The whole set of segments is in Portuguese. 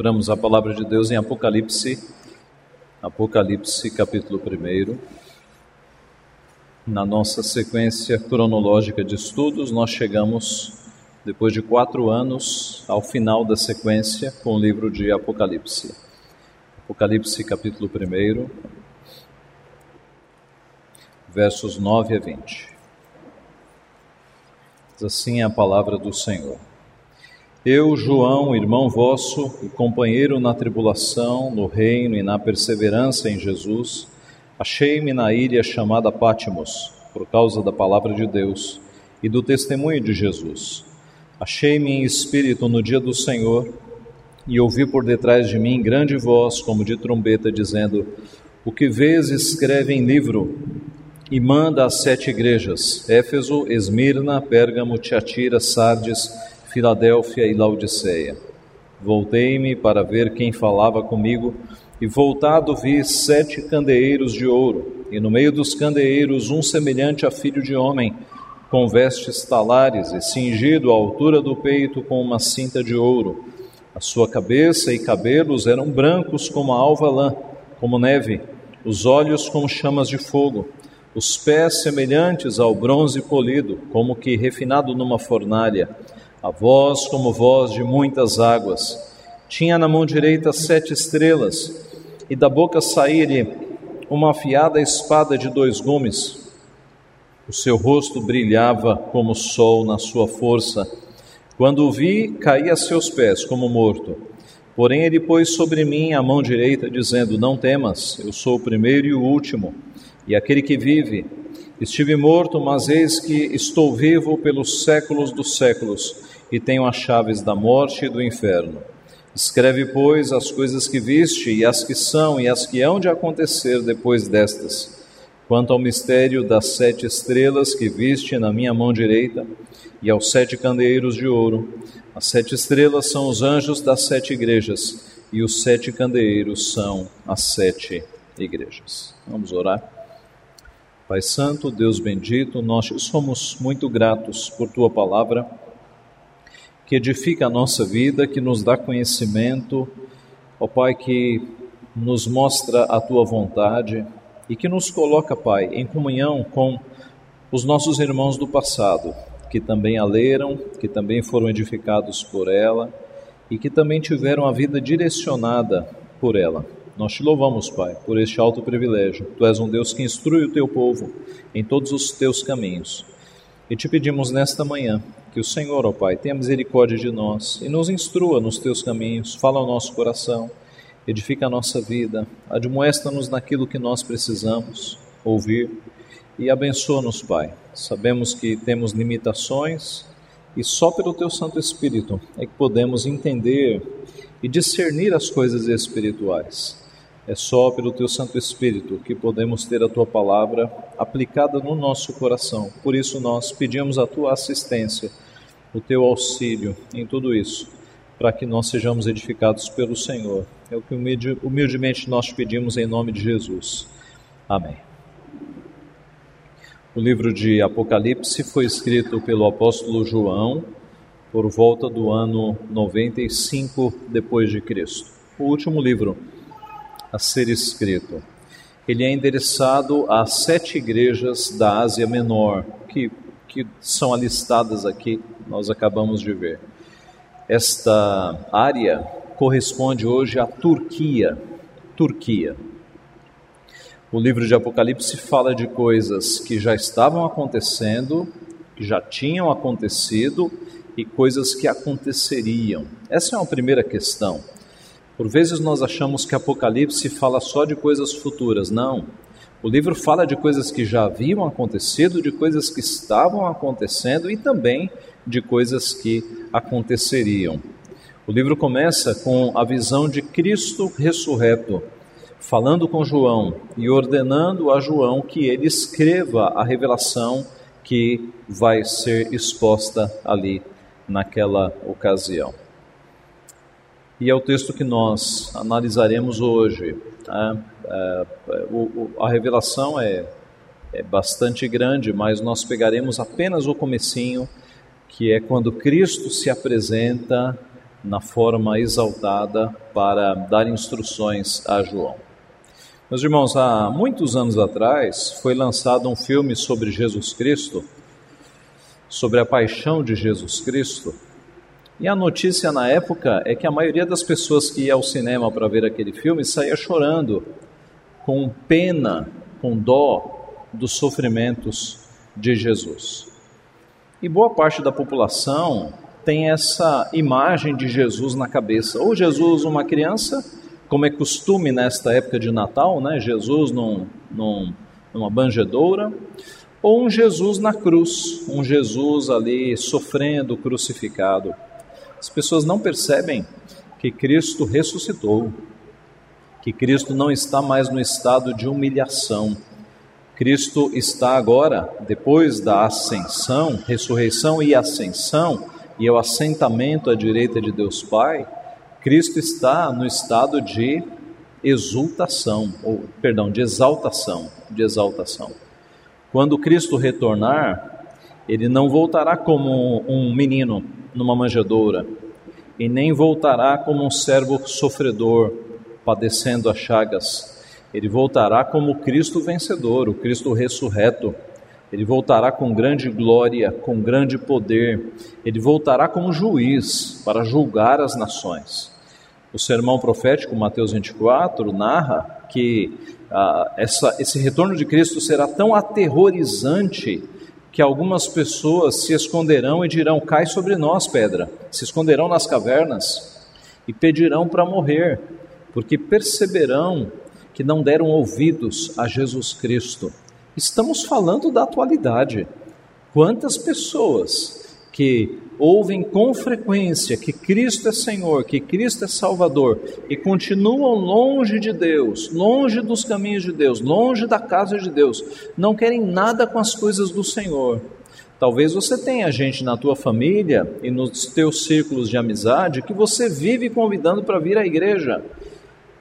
Abramos a palavra de Deus em Apocalipse, Apocalipse capítulo 1. Na nossa sequência cronológica de estudos, nós chegamos, depois de quatro anos, ao final da sequência com o livro de Apocalipse. Apocalipse capítulo 1, versos 9 a 20. Diz assim a palavra do Senhor. Eu, João, irmão vosso e companheiro na tribulação, no reino e na perseverança em Jesus, achei-me na ilha chamada Pátimos, por causa da palavra de Deus e do testemunho de Jesus. Achei-me em espírito no dia do Senhor e ouvi por detrás de mim grande voz, como de trombeta, dizendo: O que vês, escreve em livro e manda às sete igrejas: Éfeso, Esmirna, Pérgamo, Tiatira, Sardes, Filadélfia e Laodiceia. Voltei-me para ver quem falava comigo, e voltado vi sete candeeiros de ouro, e no meio dos candeeiros um semelhante a filho de homem, com vestes talares e cingido à altura do peito com uma cinta de ouro. A sua cabeça e cabelos eram brancos como a alva lã, como neve, os olhos como chamas de fogo, os pés semelhantes ao bronze polido, como que refinado numa fornalha a voz como voz de muitas águas. Tinha na mão direita sete estrelas, e da boca saía-lhe uma afiada espada de dois gumes. O seu rosto brilhava como o sol na sua força. Quando o vi, caí a seus pés como morto. Porém, ele pôs sobre mim a mão direita, dizendo: Não temas, eu sou o primeiro e o último, e aquele que vive. Estive morto, mas eis que estou vivo pelos séculos dos séculos e tenho as chaves da morte e do inferno. Escreve, pois, as coisas que viste, e as que são, e as que hão de acontecer depois destas. Quanto ao mistério das sete estrelas que viste na minha mão direita, e aos sete candeeiros de ouro, as sete estrelas são os anjos das sete igrejas, e os sete candeeiros são as sete igrejas. Vamos orar. Pai Santo, Deus bendito, nós somos muito gratos por tua palavra que edifica a nossa vida, que nos dá conhecimento, ó Pai, que nos mostra a tua vontade e que nos coloca, Pai, em comunhão com os nossos irmãos do passado, que também a leram, que também foram edificados por ela e que também tiveram a vida direcionada por ela. Nós te louvamos, Pai, por este alto privilégio. Tu és um Deus que instrui o teu povo em todos os teus caminhos. E te pedimos nesta manhã que o Senhor, ó Pai, tenha misericórdia de nós e nos instrua nos teus caminhos, fala ao nosso coração, edifica a nossa vida, admoesta-nos naquilo que nós precisamos ouvir e abençoa-nos, Pai. Sabemos que temos limitações e só pelo teu Santo Espírito é que podemos entender e discernir as coisas espirituais. É só pelo teu Santo Espírito que podemos ter a tua palavra aplicada no nosso coração. Por isso nós pedimos a tua assistência, o teu auxílio em tudo isso, para que nós sejamos edificados pelo Senhor. É o que humildemente nós pedimos em nome de Jesus. Amém. O livro de Apocalipse foi escrito pelo apóstolo João por volta do ano 95 depois de Cristo. O último livro a ser escrito. Ele é endereçado às sete igrejas da Ásia Menor, que, que são alistadas aqui, nós acabamos de ver. Esta área corresponde hoje à Turquia. Turquia. O livro de Apocalipse fala de coisas que já estavam acontecendo, que já tinham acontecido e coisas que aconteceriam. Essa é uma primeira questão. Por vezes nós achamos que Apocalipse fala só de coisas futuras. Não. O livro fala de coisas que já haviam acontecido, de coisas que estavam acontecendo e também de coisas que aconteceriam. O livro começa com a visão de Cristo ressurreto, falando com João e ordenando a João que ele escreva a revelação que vai ser exposta ali naquela ocasião e é o texto que nós analisaremos hoje. Tá? É, o, a revelação é, é bastante grande, mas nós pegaremos apenas o comecinho, que é quando Cristo se apresenta na forma exaltada para dar instruções a João. Meus irmãos, há muitos anos atrás foi lançado um filme sobre Jesus Cristo, sobre a paixão de Jesus Cristo. E a notícia na época é que a maioria das pessoas que ia ao cinema para ver aquele filme saía chorando, com pena, com dó dos sofrimentos de Jesus. E boa parte da população tem essa imagem de Jesus na cabeça. Ou Jesus, uma criança, como é costume nesta época de Natal, né? Jesus num, num, numa banjedoura, ou um Jesus na cruz, um Jesus ali sofrendo, crucificado. As pessoas não percebem que Cristo ressuscitou, que Cristo não está mais no estado de humilhação. Cristo está agora, depois da ascensão, ressurreição e ascensão, e o assentamento à direita de Deus Pai, Cristo está no estado de exultação, ou perdão, de exaltação, de exaltação. Quando Cristo retornar, ele não voltará como um menino numa manjedoura, e nem voltará como um servo sofredor, padecendo as chagas. Ele voltará como Cristo vencedor, o Cristo ressurreto. Ele voltará com grande glória, com grande poder. Ele voltará como juiz para julgar as nações. O sermão profético, Mateus 24, narra que ah, essa, esse retorno de Cristo será tão aterrorizante que algumas pessoas se esconderão e dirão: Cai sobre nós, pedra. Se esconderão nas cavernas e pedirão para morrer, porque perceberão que não deram ouvidos a Jesus Cristo. Estamos falando da atualidade. Quantas pessoas que ouvem com frequência que Cristo é Senhor, que Cristo é Salvador e continuam longe de Deus, longe dos caminhos de Deus, longe da casa de Deus, não querem nada com as coisas do Senhor. Talvez você tenha gente na tua família e nos teus círculos de amizade que você vive convidando para vir à igreja.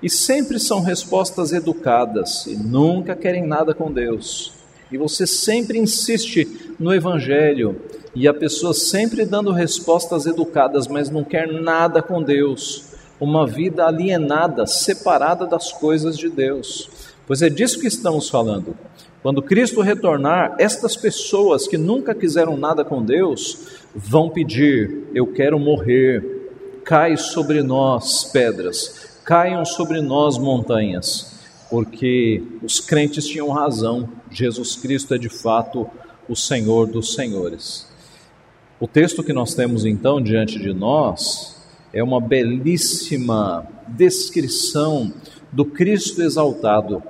E sempre são respostas educadas e nunca querem nada com Deus. E você sempre insiste no evangelho, e a pessoa sempre dando respostas educadas, mas não quer nada com Deus, uma vida alienada, separada das coisas de Deus. Pois é disso que estamos falando. Quando Cristo retornar, estas pessoas que nunca quiseram nada com Deus vão pedir: Eu quero morrer. Cai sobre nós pedras, caiam sobre nós montanhas, porque os crentes tinham razão. Jesus Cristo é de fato o Senhor dos Senhores. O texto que nós temos então diante de nós é uma belíssima descrição do Cristo exaltado,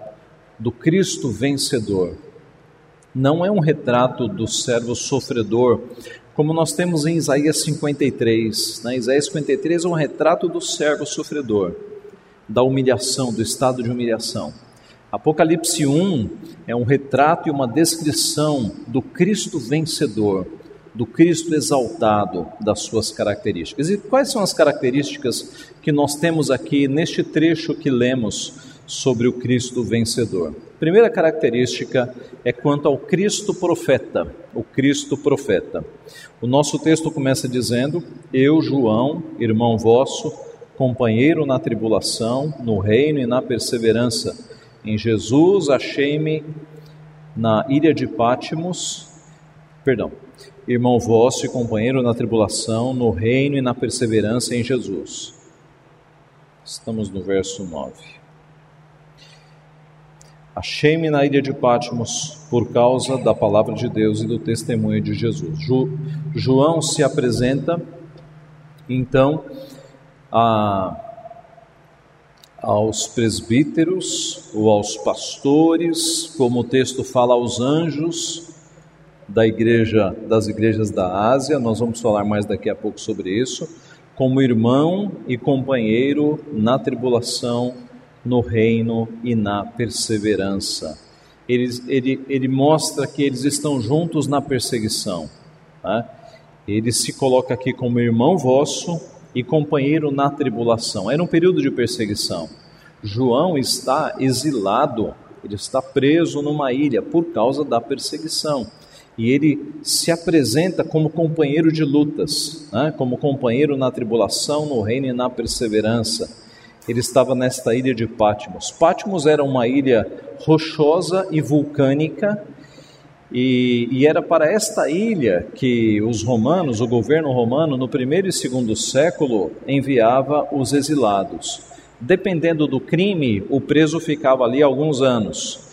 do Cristo vencedor. Não é um retrato do servo sofredor, como nós temos em Isaías 53. Na? Isaías 53 é um retrato do servo sofredor, da humilhação, do estado de humilhação. Apocalipse 1 é um retrato e uma descrição do Cristo vencedor do Cristo exaltado, das suas características. E quais são as características que nós temos aqui neste trecho que lemos sobre o Cristo vencedor? Primeira característica é quanto ao Cristo profeta, o Cristo profeta. O nosso texto começa dizendo: Eu, João, irmão vosso, companheiro na tribulação, no reino e na perseverança, em Jesus achei-me na ilha de Pátimos, perdão, irmão vosso e companheiro na tribulação, no reino e na perseverança em Jesus. Estamos no verso 9. Achei-me na ilha de Patmos por causa da palavra de Deus e do testemunho de Jesus. Jo, João se apresenta, então, a, aos presbíteros ou aos pastores, como o texto fala aos anjos, da igreja das igrejas da Ásia, nós vamos falar mais daqui a pouco sobre isso, como irmão e companheiro na tribulação, no reino e na perseverança. Ele, ele, ele mostra que eles estão juntos na perseguição. Tá? Ele se coloca aqui como irmão vosso e companheiro na tribulação. Era um período de perseguição. João está exilado, ele está preso numa ilha por causa da perseguição. e ele se apresenta como companheiro de lutas, né? como companheiro na tribulação, no reino e na perseverança. Ele estava nesta ilha de Patmos. Patmos era uma ilha rochosa e vulcânica, e, e, era para esta ilha que os romanos, o governo romano, no primeiro e segundo século, enviava os exilados. Dependendo do crime, o preso ficava ali alguns anos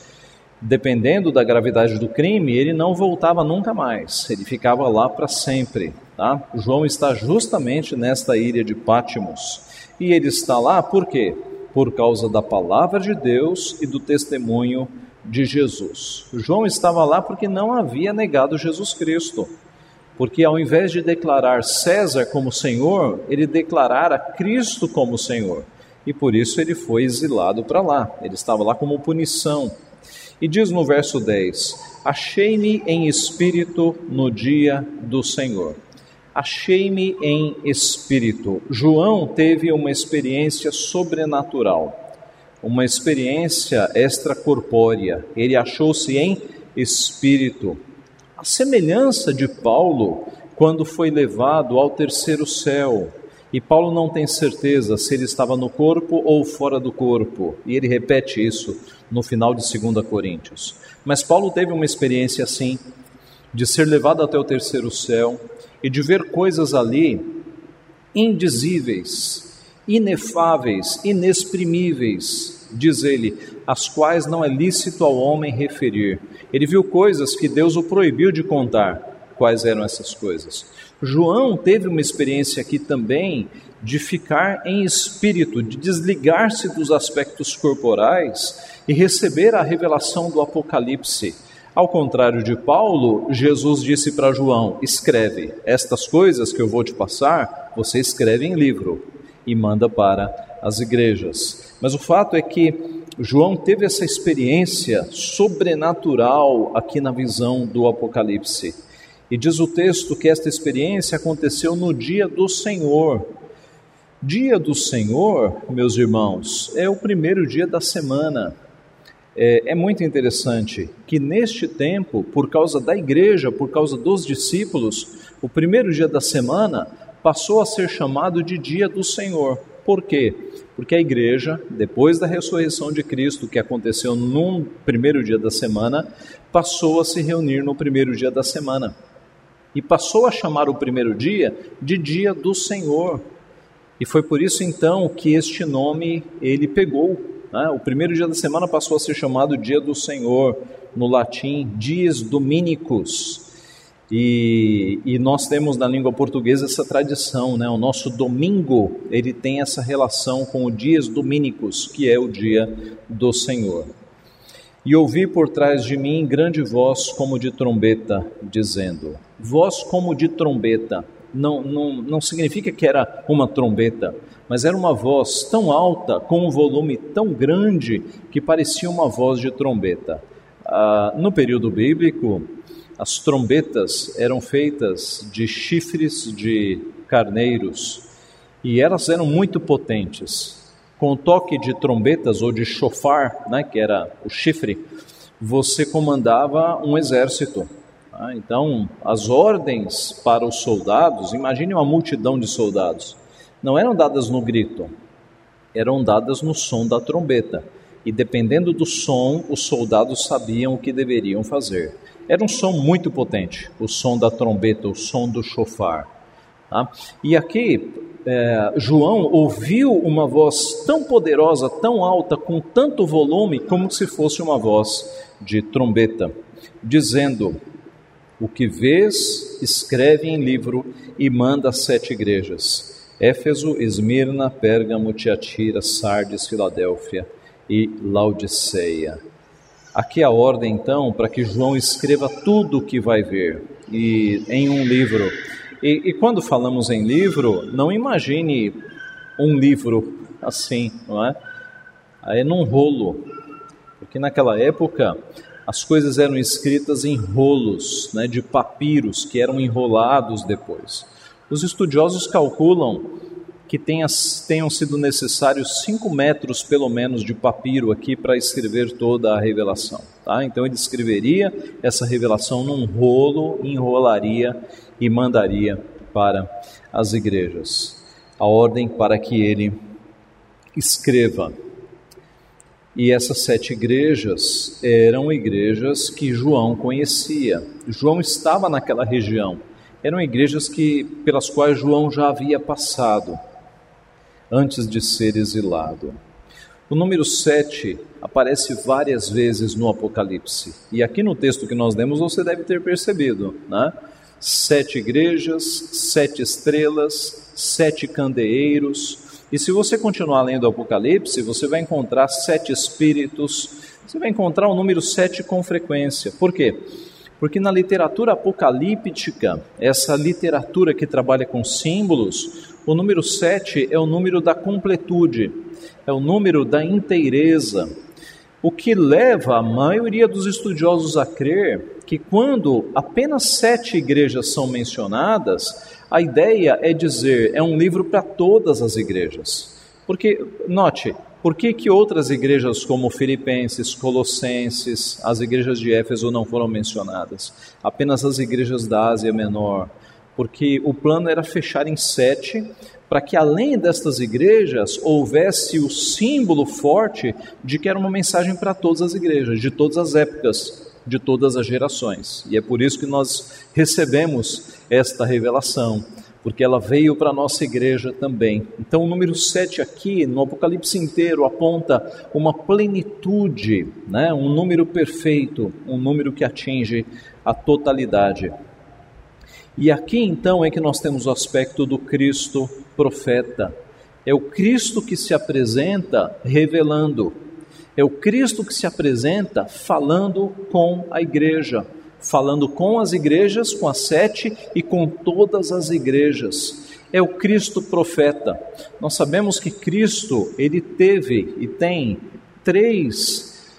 dependendo da gravidade do crime, ele não voltava nunca mais, ele ficava lá para sempre. Tá? João está justamente nesta ilha de Pátimos. E ele está lá por quê? Por causa da palavra de Deus e do testemunho de Jesus. João estava lá porque não havia negado Jesus Cristo. Porque ao invés de declarar César como Senhor, ele declarara Cristo como Senhor. E por isso ele foi exilado para lá. Ele estava lá como punição. E diz no verso 10: Achei-me em espírito no dia do Senhor. Achei-me em espírito. João teve uma experiência sobrenatural, uma experiência extracorpórea. Ele achou-se em espírito. A semelhança de Paulo quando foi levado ao terceiro céu. E Paulo não tem certeza se ele estava no corpo ou fora do corpo. E ele repete isso no final de 2 Coríntios. Mas Paulo teve uma experiência assim, de ser levado até o terceiro céu e de ver coisas ali indizíveis, inefáveis, inexprimíveis, diz ele, as quais não é lícito ao homem referir. Ele viu coisas que Deus o proibiu de contar. Quais eram essas coisas? João teve uma experiência aqui também de ficar em espírito, de desligar-se dos aspectos corporais e receber a revelação do Apocalipse. Ao contrário de Paulo, Jesus disse para João: escreve, estas coisas que eu vou te passar, você escreve em livro e manda para as igrejas. Mas o fato é que João teve essa experiência sobrenatural aqui na visão do Apocalipse. E diz o texto que esta experiência aconteceu no dia do Senhor. Dia do Senhor, meus irmãos, é o primeiro dia da semana. É, é, muito interessante que neste tempo, por causa da igreja, por causa dos discípulos, o primeiro dia da semana passou a ser chamado de Dia do Senhor. Por quê? Porque a igreja, depois da ressurreição de Cristo, que aconteceu no primeiro dia da semana, passou a se reunir no primeiro dia da semana. E passou a chamar o primeiro dia de Dia do Senhor. E foi por isso então que este nome ele pegou né? O primeiro dia da semana passou a ser chamado Dia do Senhor, no latim, Dies Dominicus. E, e, nós temos na língua portuguesa essa tradição, né? O nosso domingo ele tem essa relação com o dias domínicos, que é o dia do Senhor. E ouvi por trás de mim grande voz como de trombeta, dizendo: Voz como de trombeta. Não, não, não significa que era uma trombeta, mas era uma voz tão alta, com um volume tão grande, que parecia uma voz de trombeta. Ah, no período bíblico, as trombetas eram feitas de chifres de carneiros e elas eram muito potentes. Com o toque de trombetas ou de chofar, né, que era o chifre, você comandava um exército. Tá? Então, as ordens para os soldados, imagine uma multidão de soldados não eram dadas no grito, eram dadas no som da trombeta. E dependendo do som, os soldados sabiam o que deveriam fazer. Era um som muito potente, o som da trombeta, o som do chofar. Tá? E aqui, é, João ouviu uma voz tão poderosa, tão alta, com tanto volume, como se fosse uma voz de trombeta, dizendo: O que vês, escreve em livro e manda às sete igrejas Éfeso, Esmirna, Pérgamo, Tiatira, Sardes, Filadélfia e Laodiceia. Aqui a ordem então para que João escreva tudo o que vai ver e em um livro. E, e quando falamos em livro, não imagine um livro assim, não é? Aí num rolo, porque naquela época as coisas eram escritas em rolos, né, de papiros que eram enrolados depois. Os estudiosos calculam que tenha, tenham sido necessários cinco metros, pelo menos, de papiro aqui para escrever toda a revelação. Tá? Então ele escreveria essa revelação num rolo, enrolaria e mandaria para as igrejas. A ordem para que ele escreva. E essas sete igrejas eram igrejas que João conhecia. João estava naquela região. Eram igrejas que pelas quais João já havia passado antes de ser exilado. O número 7 aparece várias vezes no Apocalipse. E aqui no texto que nós lemos você deve ter percebido, né? Sete igrejas, sete estrelas, sete candeeiros. E se você continuar lendo o Apocalipse, você vai encontrar sete espíritos, você vai encontrar o número sete com frequência. Por quê? Porque na literatura apocalíptica, essa literatura que trabalha com símbolos, o número 7 é o número da completude, é o número da inteireza, o que leva a maioria dos estudiosos a crer que quando apenas sete igrejas são mencionadas, a ideia é dizer é um livro para todas as igrejas. Porque, note, por que, que outras igrejas como Filipenses, Colossenses, as igrejas de Éfeso não foram mencionadas? Apenas as igrejas da Ásia Menor. Porque o plano era fechar em sete, para que além destas igrejas houvesse o símbolo forte de que era uma mensagem para todas as igrejas, de todas as épocas, de todas as gerações. E é por isso que nós recebemos esta revelação porque ela veio para a nossa igreja também. Então, o número 7 aqui, no Apocalipse inteiro, aponta uma plenitude, né? um número perfeito, um número que atinge a totalidade. E aqui então é que nós temos o aspecto do Cristo profeta. É o Cristo que se apresenta revelando, é o Cristo que se apresenta falando com a igreja falando com as igrejas, com as sete e com todas as igrejas. É o Cristo profeta. Nós sabemos que Cristo, ele teve e tem três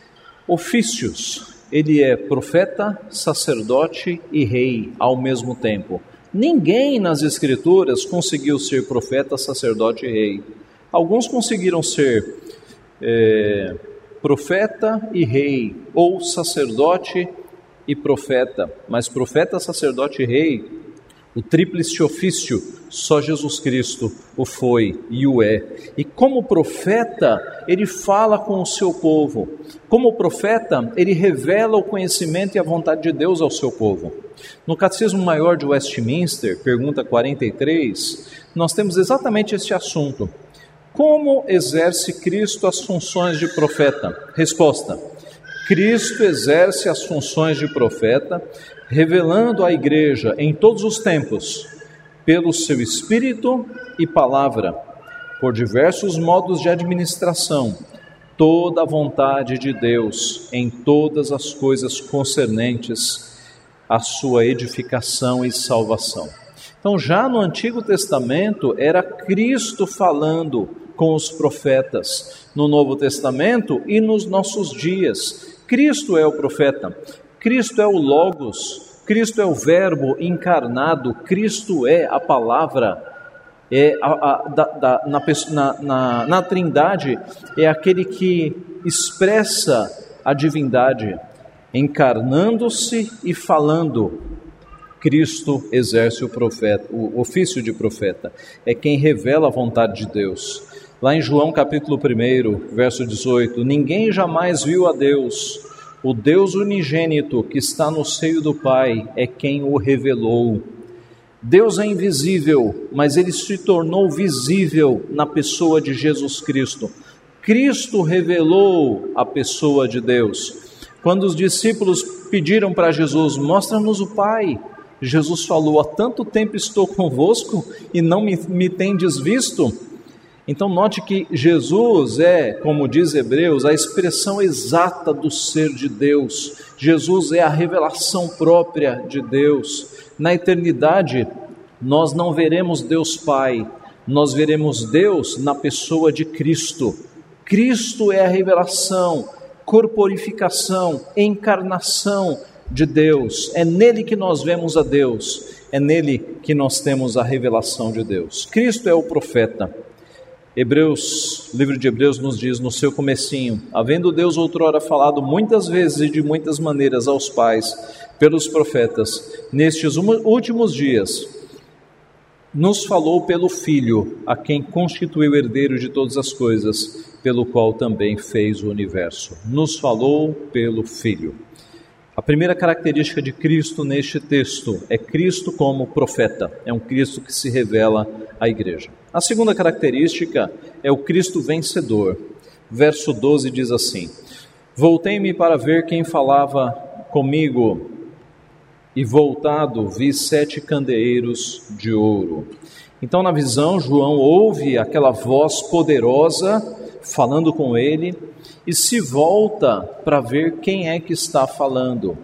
ofícios. Ele é profeta, sacerdote e rei ao mesmo tempo. Ninguém nas Escrituras conseguiu ser profeta, sacerdote e rei. Alguns conseguiram ser é, profeta e rei, ou sacerdote e profeta, mas profeta, sacerdote e rei, o tríplice ofício, só Jesus Cristo o foi e o é. E como profeta, ele fala com o seu povo. Como profeta, ele revela o conhecimento e a vontade de Deus ao seu povo. No Catecismo Maior de Westminster, pergunta 43, nós temos exatamente este assunto. Como exerce Cristo as funções de profeta? Resposta: Cristo exerce as funções de profeta, revelando à igreja em todos os tempos, pelo seu espírito e palavra, por diversos modos de administração, toda a vontade de Deus em todas as coisas concernentes à sua edificação e salvação. Então, já no Antigo Testamento, era Cristo falando com os profetas. No Novo Testamento e nos nossos dias, Cristo é o profeta, Cristo é o Logos, Cristo é o Verbo encarnado, Cristo é a palavra, é a, a, da, da, na, na, na Trindade, é aquele que expressa a divindade, encarnando-se e falando. Cristo exerce o, profeta, o ofício de profeta, é quem revela a vontade de Deus. Lá em João capítulo 1, verso 18: Ninguém jamais viu a Deus. O Deus unigênito que está no seio do Pai é quem o revelou. Deus é invisível, mas ele se tornou visível na pessoa de Jesus Cristo. Cristo revelou a pessoa de Deus. Quando os discípulos pediram para Jesus: Mostra-nos o Pai. Jesus falou: Há tanto tempo estou convosco e não me, me tendes visto. Então, note que Jesus é, como diz Hebreus, a expressão exata do ser de Deus. Jesus é a revelação própria de Deus. Na eternidade, nós não veremos Deus Pai, nós veremos Deus na pessoa de Cristo. Cristo é a revelação, corporificação, encarnação de Deus. É nele que nós vemos a Deus. é nele que nós temos a revelação de Deus. Cristo é o profeta. Hebreus, livro de Hebreus nos diz no seu comecinho, havendo Deus outrora falado muitas vezes e de muitas maneiras aos pais pelos profetas, nestes últimos dias nos falou pelo Filho, a quem constituiu herdeiro de todas as coisas, pelo qual também fez o universo. Nos falou pelo Filho. Primeira característica de Cristo neste texto é Cristo como profeta, é um Cristo que se revela à igreja. A segunda característica é o Cristo vencedor. Verso 12 diz assim: Voltei-me para ver quem falava comigo, e voltado vi sete candeeiros de ouro. Então, na visão, João ouve aquela voz poderosa falando com ele e se volta para ver quem é que está falando.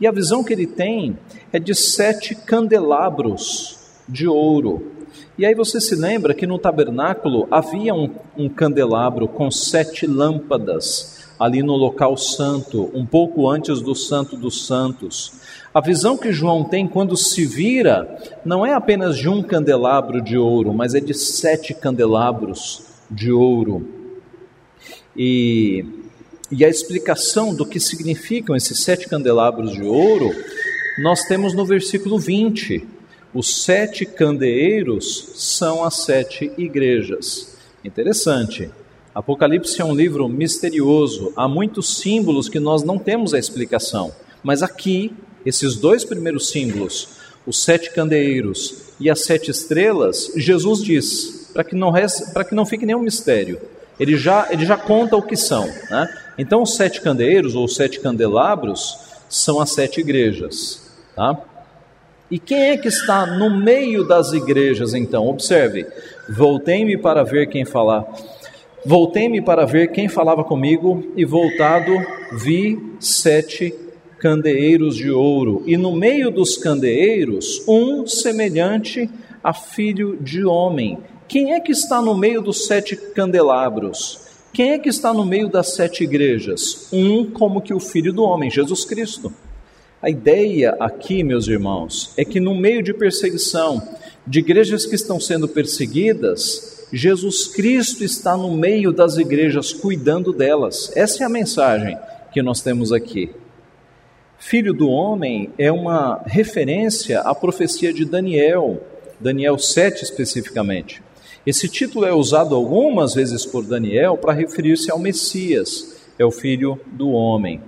E a visão que ele tem é de sete candelabros de ouro. E aí você se lembra que no tabernáculo havia um, um candelabro com sete lâmpadas ali no local santo, um pouco antes do Santo dos Santos. A visão que João tem quando se vira não é apenas de um candelabro de ouro, mas é de sete candelabros de ouro. E, e a explicação do que significam esses sete candelabros de ouro, nós temos no versículo 20. Os sete candeeiros são as sete igrejas. Interessante. Apocalipse é um livro misterioso, há muitos símbolos que nós não temos a explicação, mas aqui, esses dois primeiros símbolos, os sete candeeiros e as sete estrelas, Jesus diz, para que não para que não fique nenhum mistério. Ele já, ele já conta o que são. Né? Então, os sete candeeiros ou sete candelabros são as sete igrejas. Tá? E quem é que está no meio das igrejas, então? Observe, voltei-me para ver quem falar Voltei-me para ver quem falava comigo, e voltado vi sete candeeiros de ouro, e no meio dos candeeiros, um semelhante a filho de homem. Quem é que está no meio dos sete candelabros? Quem é que está no meio das sete igrejas? Um como que o filho do homem, Jesus Cristo. A ideia aqui, meus irmãos, é que no meio de perseguição, de igrejas que estão sendo perseguidas, Jesus Cristo está no meio das igrejas, cuidando delas. Essa é a mensagem que nós temos aqui. Filho do homem é uma referência à profecia de Daniel, Daniel 7 especificamente. Esse título é usado algumas vezes por Daniel para referir-se ao Messias, é o filho do homem.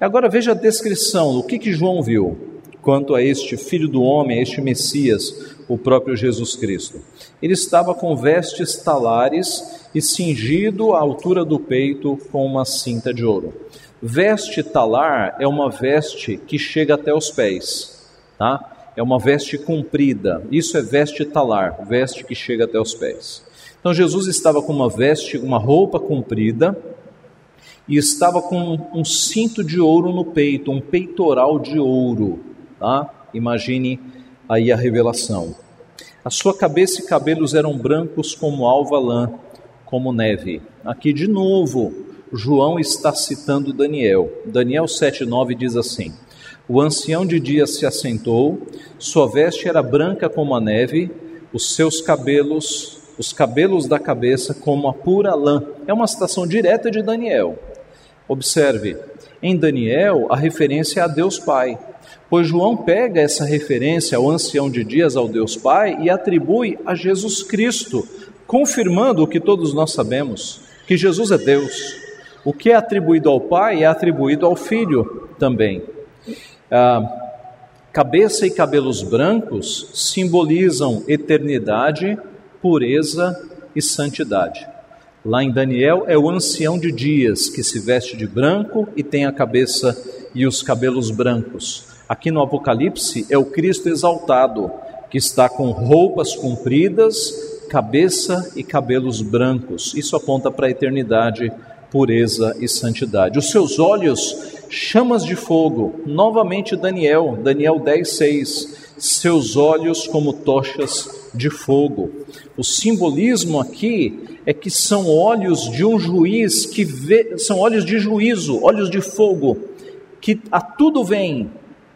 Agora veja a descrição do que, que João viu quanto a este filho do homem, a este Messias, o próprio Jesus Cristo. Ele estava com vestes talares e cingido à altura do peito com uma cinta de ouro. Veste talar é uma veste que chega até os pés, tá? É uma veste comprida. Isso é veste talar, veste que chega até os pés. Então Jesus estava com uma veste, uma roupa comprida, e estava com um cinto de ouro no peito, um peitoral de ouro, tá? Imagine aí a revelação. A sua cabeça e cabelos eram brancos como alva lã, como neve. Aqui de novo, João está citando Daniel. Daniel 7,9 diz assim: O ancião de dia se assentou, sua veste era branca como a neve, os seus cabelos, os cabelos da cabeça como a pura lã. É uma citação direta de Daniel. Observe, em Daniel a referência é a Deus Pai. Pois João pega essa referência ao ancião de dias, ao Deus Pai, e atribui a Jesus Cristo, confirmando o que todos nós sabemos, que Jesus é Deus. O que é atribuído ao Pai é atribuído ao Filho também. Ah, cabeça e cabelos brancos simbolizam eternidade, pureza e santidade. Lá em Daniel é o ancião de dias que se veste de branco e tem a cabeça e os cabelos brancos. Aqui no Apocalipse é o Cristo exaltado, que está com roupas compridas, cabeça e cabelos brancos. Isso aponta para a eternidade, pureza e santidade. Os seus olhos, chamas de fogo. Novamente Daniel, Daniel 10, 6. Seus olhos como tochas de fogo. O simbolismo aqui é que são olhos de um juiz que vê, são olhos de juízo, olhos de fogo, que a tudo vem,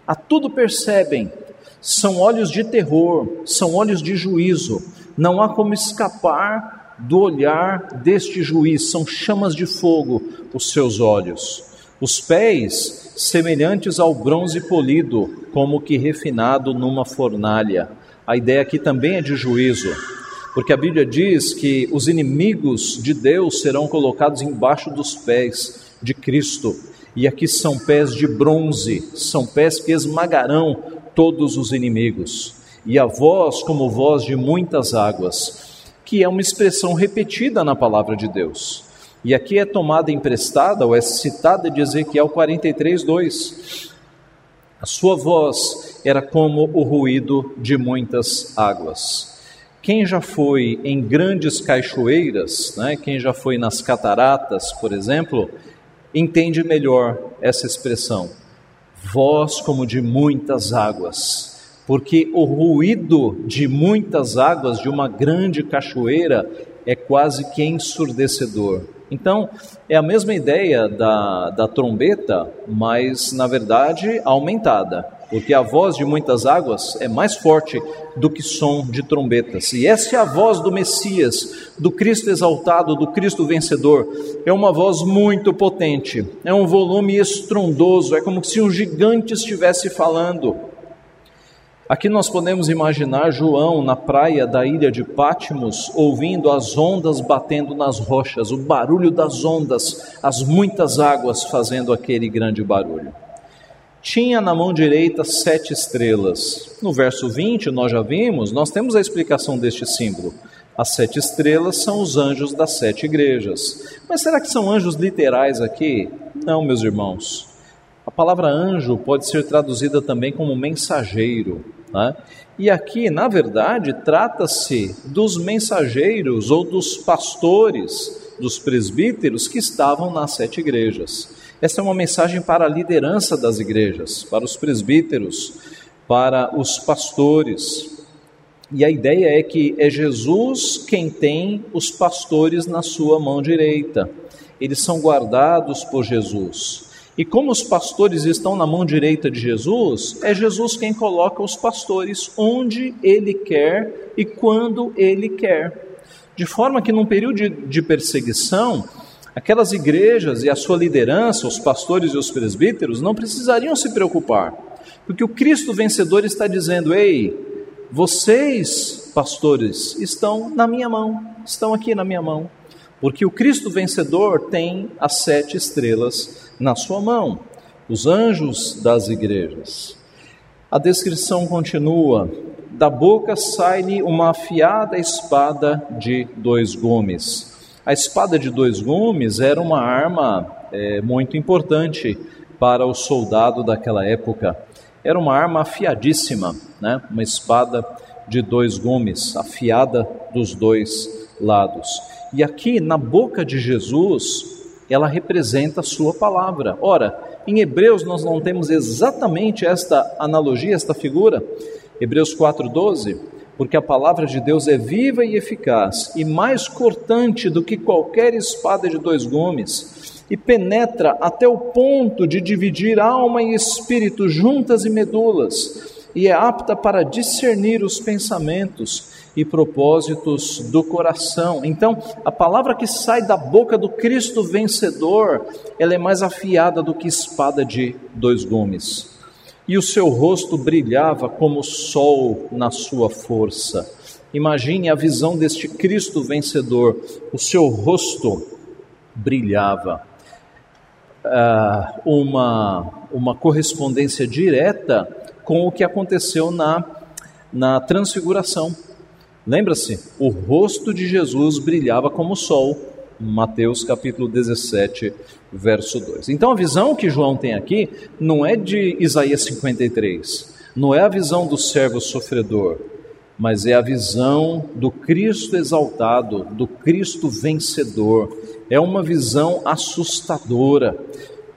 a tudo percebem, São olhos de terror, são olhos de juízo. Não há como escapar do olhar deste juiz, são chamas de fogo os seus olhos. Os pés, semelhantes ao bronze polido, como que refinado numa fornalha. A ideia aqui também é de juízo, porque a Bíblia diz que os inimigos de Deus serão colocados embaixo dos pés de Cristo. E aqui são pés de bronze, são pés que esmagarão todos os inimigos. E a voz como voz de muitas águas, que é uma expressão repetida na palavra de Deus. E aqui é tomada emprestada, ou é citada de Ezequiel 43, 2. A sua voz era como o ruído de muitas águas. Quem já foi em grandes cachoeiras, né, quem já foi nas cataratas, por exemplo, entende melhor essa expressão. Voz como de muitas águas, porque o ruído de muitas águas de uma grande cachoeira é quase que ensurdecedor. Então, é a mesma ideia da, da trombeta, mas na verdade aumentada, porque a voz de muitas águas é mais forte do que som de trombetas. E essa é a voz do Messias, do Cristo exaltado, do Cristo vencedor. É uma voz muito potente, é um volume estrondoso, é como se um gigante estivesse falando. Aqui nós podemos imaginar João na praia da ilha de Pátimos, ouvindo as ondas batendo nas rochas, o barulho das ondas, as muitas águas fazendo aquele grande barulho. Tinha na mão direita sete estrelas. No verso 20, nós já vimos, nós temos a explicação deste símbolo. As sete estrelas são os anjos das sete igrejas. Mas será que são anjos literais aqui? Não, meus irmãos. Palavra anjo pode ser traduzida também como mensageiro. Né? E aqui, na verdade, trata-se dos mensageiros ou dos pastores, dos presbíteros que estavam nas sete igrejas. Essa é uma mensagem para a liderança das igrejas, para os presbíteros, para os pastores. E a ideia é que é Jesus quem tem os pastores na sua mão direita. Eles são guardados por Jesus. E como os pastores estão na mão direita de Jesus, é Jesus quem coloca os pastores onde ele quer e quando ele quer. De forma que, num período de, de perseguição, aquelas igrejas e a sua liderança, os pastores e os presbíteros, não precisariam se preocupar, porque o Cristo vencedor está dizendo: Ei, vocês, pastores, estão na minha mão, estão aqui na minha mão, porque o Cristo vencedor tem as sete estrelas na sua mão, os anjos das igrejas. A descrição continua: da boca sai-lhe uma afiada espada de dois gumes. A espada de dois gumes era uma arma é, muito importante para o soldado daquela época. Era uma arma afiadíssima, né? uma espada de dois gumes, afiada dos dois lados. E aqui na boca de Jesus, ela representa a sua palavra. Ora, em Hebreus nós não temos exatamente esta analogia, esta figura. Hebreus 4:12, porque a palavra de Deus é viva e eficaz e mais cortante do que qualquer espada de dois gumes, e penetra até o ponto de dividir alma e espírito juntas e medulas, e é apta para discernir os pensamentos e propósitos do coração. Então, a palavra que sai da boca do Cristo vencedor, ela é mais afiada do que espada de dois gumes. E o seu rosto brilhava como o sol na sua força. Imagine a visão deste Cristo vencedor. O seu rosto brilhava. Uh, uma, uma correspondência direta com o que aconteceu na, na transfiguração. Lembra-se? O rosto de Jesus brilhava como o sol. Mateus capítulo 17, verso 2. Então a visão que João tem aqui não é de Isaías 53, não é a visão do servo sofredor, mas é a visão do Cristo exaltado, do Cristo vencedor. É uma visão assustadora.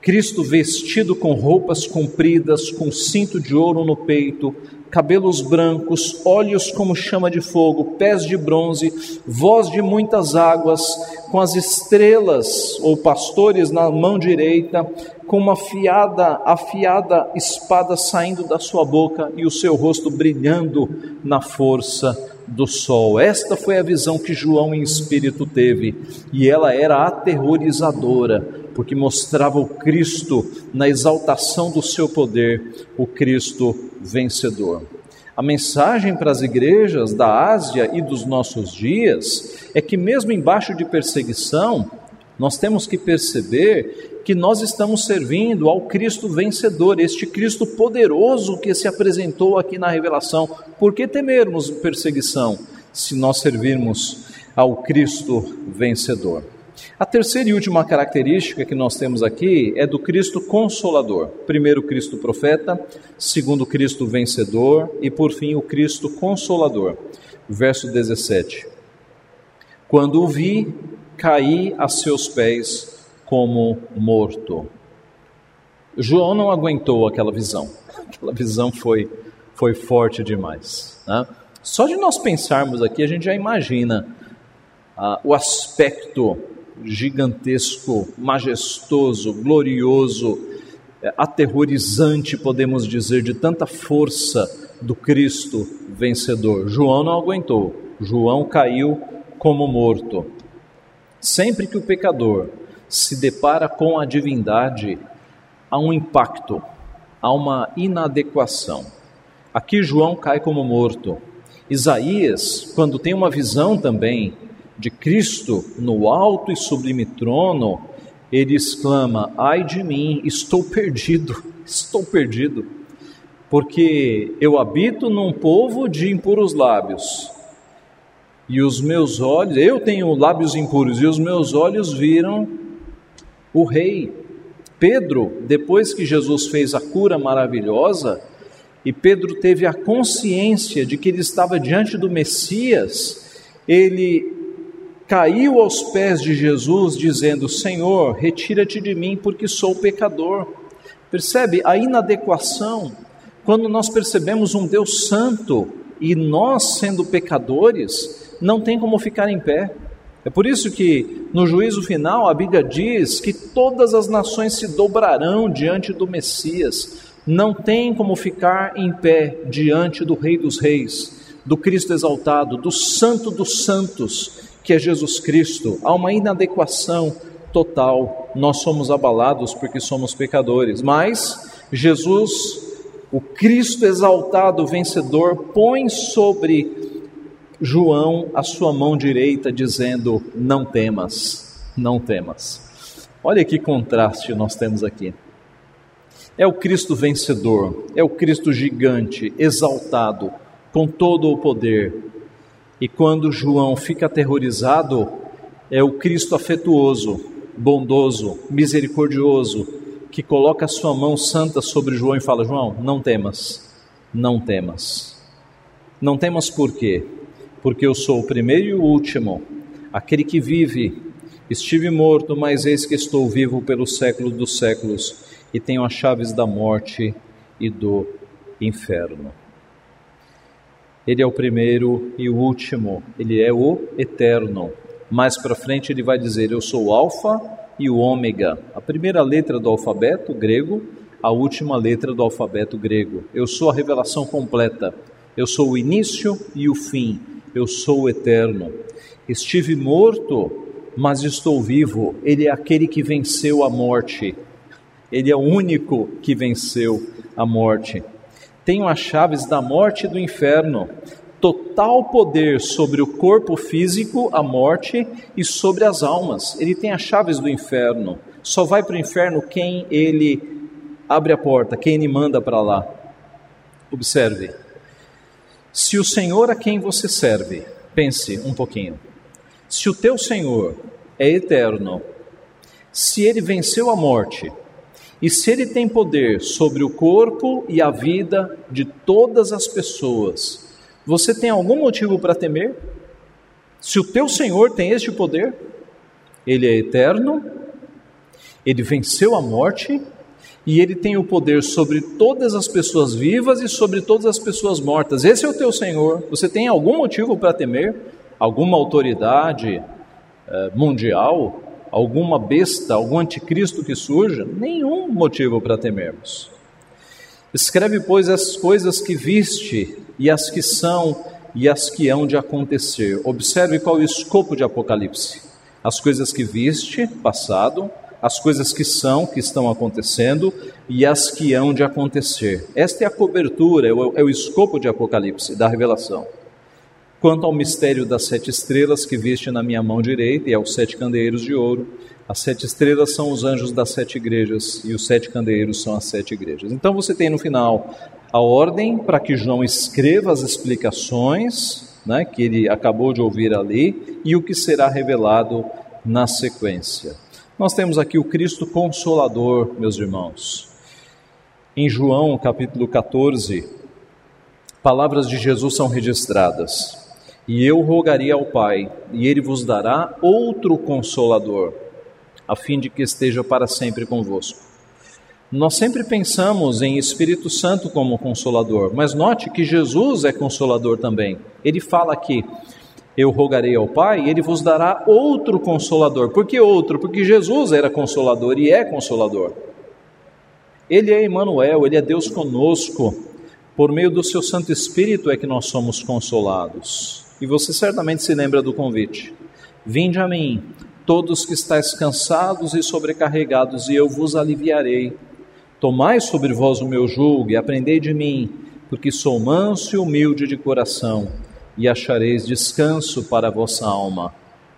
Cristo vestido com roupas compridas, com cinto de ouro no peito, cabelos brancos, olhos como chama de fogo, pés de bronze, voz de muitas águas, com as estrelas ou pastores na mão direita, com uma afiada, afiada espada saindo da sua boca e o seu rosto brilhando na força do sol. Esta foi a visão que João em espírito teve, e ela era aterrorizadora, porque mostrava o Cristo na exaltação do seu poder, o Cristo vencedor. A mensagem para as igrejas da Ásia e dos nossos dias é que, mesmo embaixo de perseguição, nós temos que perceber que nós estamos servindo ao Cristo vencedor, este Cristo poderoso que se apresentou aqui na revelação. Por que temermos perseguição se nós servirmos ao Cristo vencedor? A terceira e última característica que nós temos aqui é do Cristo consolador. Primeiro, Cristo profeta, segundo, Cristo vencedor e, por fim, o Cristo consolador. Verso 17: Quando o vi, caí a seus pés como morto. João não aguentou aquela visão. Aquela visão foi, foi forte demais. Né? Só de nós pensarmos aqui, a gente já imagina ah, o aspecto gigantesco, majestoso, glorioso, é, aterrorizante, podemos dizer, de tanta força do Cristo vencedor. João não aguentou, João caiu como morto. Sempre que o pecador se depara com a divindade, há um impacto, há uma inadequação. Aqui João cai como morto. Isaías, quando tem uma visão também de Cristo no alto e sublime trono, ele exclama: Ai de mim, estou perdido, estou perdido, porque eu habito num povo de impuros lábios, e os meus olhos, eu tenho lábios impuros, e os meus olhos viram o Rei. Pedro, depois que Jesus fez a cura maravilhosa, e Pedro teve a consciência de que ele estava diante do Messias, ele caiu aos pés de Jesus, dizendo: Senhor, retira-te de mim, porque sou pecador. Percebe a inadequação? Quando nós percebemos um Deus santo e nós, sendo pecadores, não tem como ficar em pé. É por isso que no juízo final a Bíblia diz que todas as nações se dobrarão diante do Messias. Não tem como ficar em pé diante do Rei dos Reis, do Cristo exaltado, do Santo dos Santos, que é Jesus Cristo, há uma inadequação total. Nós somos abalados porque somos pecadores, mas Jesus, o Cristo exaltado, vencedor, põe sobre João a sua mão direita, dizendo: Não temas, não temas. Olha que contraste nós temos aqui. É o Cristo vencedor, é o Cristo gigante, exaltado, com todo o poder, e quando João fica aterrorizado, é o Cristo afetuoso, bondoso, misericordioso, que coloca a sua mão santa sobre João e fala: João, não temas, não temas. Não temas por quê? Porque eu sou o primeiro e o último, aquele que vive. Estive morto, mas eis que estou vivo pelo século dos séculos e tenho as chaves da morte e do inferno. Ele é o primeiro e o último, ele é o eterno. Mais para frente ele vai dizer: Eu sou o Alfa e o Ômega. A primeira letra do alfabeto grego, a última letra do alfabeto grego. Eu sou a revelação completa. Eu sou o início e o fim. Eu sou o eterno. Estive morto, mas estou vivo. Ele é aquele que venceu a morte. Ele é o único que venceu a morte tenho as chaves da morte e do inferno, total poder sobre o corpo físico, a morte, e sobre as almas. Ele tem as chaves do inferno. Só vai para o inferno quem ele abre a porta, quem ele manda para lá. Observe. Se o Senhor a quem você serve, pense um pouquinho. Se o teu Senhor é eterno, se ele venceu a morte, e se ele tem poder sobre o corpo e a vida de todas as pessoas, você tem algum motivo para temer? Se o teu Senhor tem este poder, ele é eterno, Ele venceu a morte e ele tem o poder sobre todas as pessoas vivas e sobre todas as pessoas mortas. Esse é o teu Senhor. Você tem algum motivo para temer? Alguma autoridade eh, mundial? Alguma besta? Algum anticristo que surja? Nenhum motivo para temermos. Escreve, pois, as coisas que viste e as que são e as que hão de acontecer. Observe qual é o escopo de Apocalipse. As coisas que viste, passado, as coisas que são, que estão acontecendo e as que hão de acontecer. Esta é a cobertura, é o, é o escopo de Apocalipse, da revelação. Quanto ao mistério das sete estrelas que viste na minha mão direita e aos sete candeeiros de ouro, as sete estrelas são os anjos das sete igrejas e os sete candeeiros são as sete igrejas. Então você tem no final a ordem para que João escreva as explicações né, que ele acabou de ouvir ali e o que será revelado na sequência. Nós temos aqui o Cristo Consolador, meus irmãos. Em João capítulo 14, palavras de Jesus são registradas. E eu rogaria ao Pai, e ele vos dará outro consolador, a fim de que esteja para sempre convosco. Nós sempre pensamos em Espírito Santo como consolador, mas note que Jesus é consolador também. Ele fala aqui: eu rogarei ao Pai e ele vos dará outro consolador. Por que outro? Porque Jesus era consolador e é consolador. Ele é Emmanuel, ele é Deus conosco. Por meio do seu Santo Espírito é que nós somos consolados. E você certamente se lembra do convite: Vinde a mim, todos que estáis cansados e sobrecarregados, e eu vos aliviarei. Tomai sobre vós o meu jugo e aprendei de mim, porque sou manso e humilde de coração e achareis descanso para a vossa alma.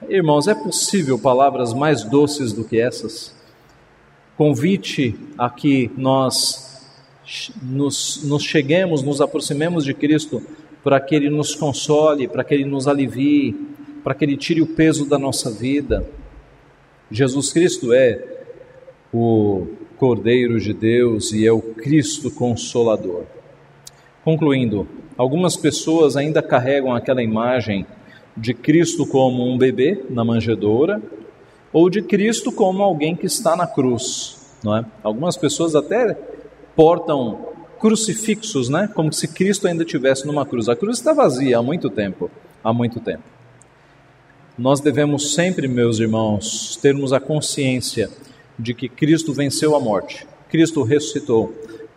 Irmãos, é possível palavras mais doces do que essas? Convite a que nós nos, nos cheguemos, nos aproximemos de Cristo para que Ele nos console, para que Ele nos alivie, para que Ele tire o peso da nossa vida. Jesus Cristo é o Cordeiro de Deus e é o Cristo Consolador. Concluindo, Algumas pessoas ainda carregam aquela imagem de Cristo como um bebê na manjedoura ou de Cristo como alguém que está na cruz, não é? Algumas pessoas até portam crucifixos, né? Como se Cristo ainda estivesse numa cruz. A cruz está vazia há muito tempo, há muito tempo. Nós devemos sempre, meus irmãos, termos a consciência de que Cristo venceu a morte, Cristo ressuscitou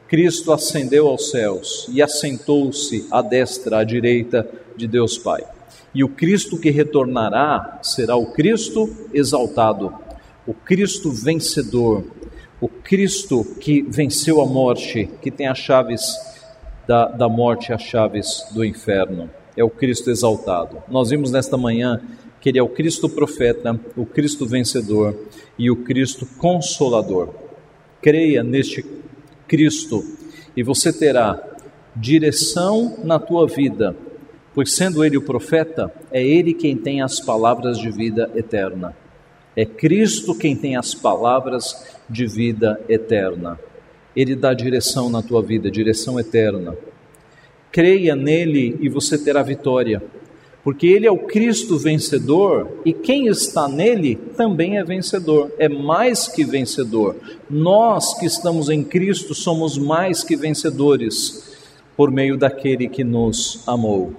Cristo ascendeu aos céus e assentou-se à destra, à direita de Deus Pai. E o Cristo que retornará será o Cristo exaltado, o Cristo vencedor, o Cristo que venceu a morte, que tem as chaves da, da morte, as chaves do inferno. É o Cristo exaltado. Nós vimos nesta manhã que ele é o Cristo profeta, o Cristo vencedor e o Cristo consolador. Creia neste Cristo e você terá direção na tua vida, pois sendo Ele o profeta, é Ele quem tem as palavras de vida eterna. É Cristo quem tem as palavras de vida eterna. Ele dá direção na tua vida, direção eterna. Creia nele e você terá vitória porque ele é o Cristo vencedor e quem está nele também é vencedor, é mais que vencedor. Nós que estamos em Cristo somos mais que vencedores por meio daquele que nos amou.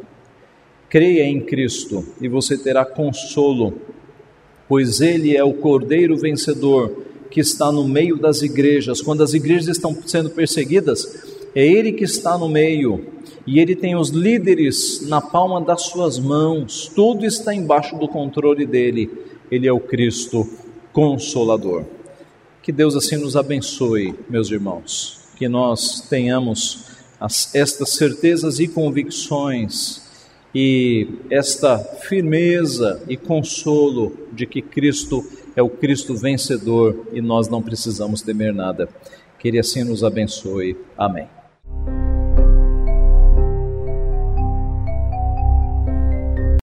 Creia em Cristo e você terá consolo, pois ele é o Cordeiro vencedor que está no meio das igrejas. Quando as igrejas estão sendo perseguidas, é ele que está no meio e ele tem os líderes na palma das suas mãos, tudo está embaixo do controle dele. Ele é o Cristo Consolador. Que Deus assim nos abençoe, meus irmãos, que nós tenhamos as, estas certezas e convicções e esta firmeza e consolo de que Cristo é o Cristo vencedor e nós não precisamos temer nada. Que Ele assim nos abençoe. Amém.